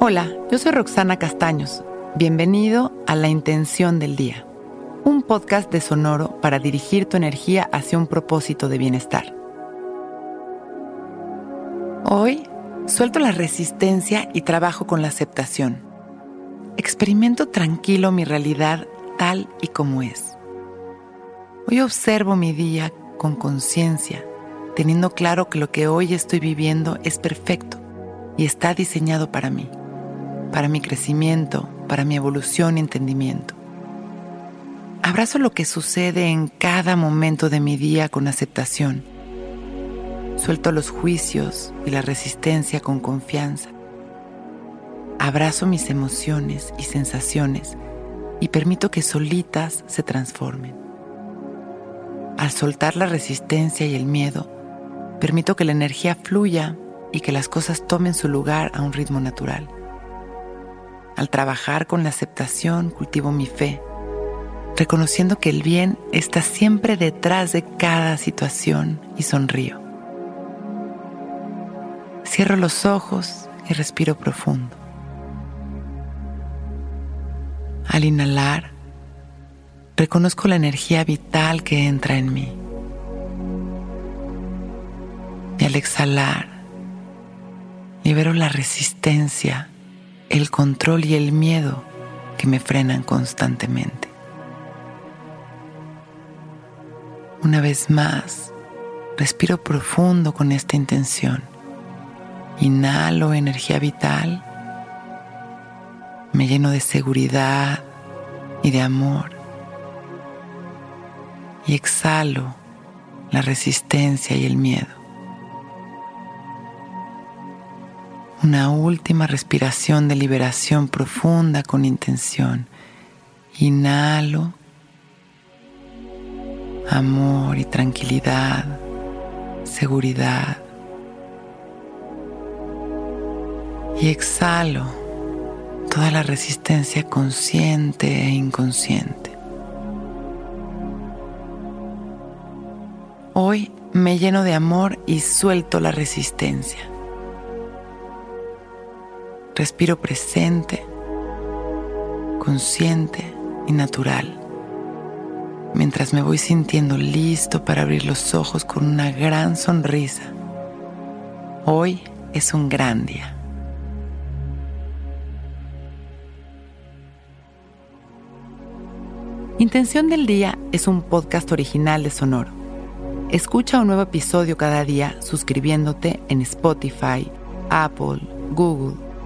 Hola, yo soy Roxana Castaños. Bienvenido a La Intención del Día, un podcast de Sonoro para dirigir tu energía hacia un propósito de bienestar. Hoy suelto la resistencia y trabajo con la aceptación. Experimento tranquilo mi realidad tal y como es. Hoy observo mi día con conciencia, teniendo claro que lo que hoy estoy viviendo es perfecto y está diseñado para mí, para mi crecimiento, para mi evolución y entendimiento. Abrazo lo que sucede en cada momento de mi día con aceptación. Suelto los juicios y la resistencia con confianza. Abrazo mis emociones y sensaciones y permito que solitas se transformen. Al soltar la resistencia y el miedo, permito que la energía fluya y que las cosas tomen su lugar a un ritmo natural. Al trabajar con la aceptación, cultivo mi fe, reconociendo que el bien está siempre detrás de cada situación y sonrío. Cierro los ojos y respiro profundo. Al inhalar, reconozco la energía vital que entra en mí. Y al exhalar, libero la resistencia, el control y el miedo que me frenan constantemente. Una vez más, respiro profundo con esta intención. Inhalo energía vital, me lleno de seguridad y de amor. Y exhalo la resistencia y el miedo. Una última respiración de liberación profunda con intención. Inhalo amor y tranquilidad, seguridad. Y exhalo toda la resistencia consciente e inconsciente. Hoy me lleno de amor y suelto la resistencia. Respiro presente, consciente y natural, mientras me voy sintiendo listo para abrir los ojos con una gran sonrisa. Hoy es un gran día. Intención del Día es un podcast original de Sonoro. Escucha un nuevo episodio cada día suscribiéndote en Spotify, Apple, Google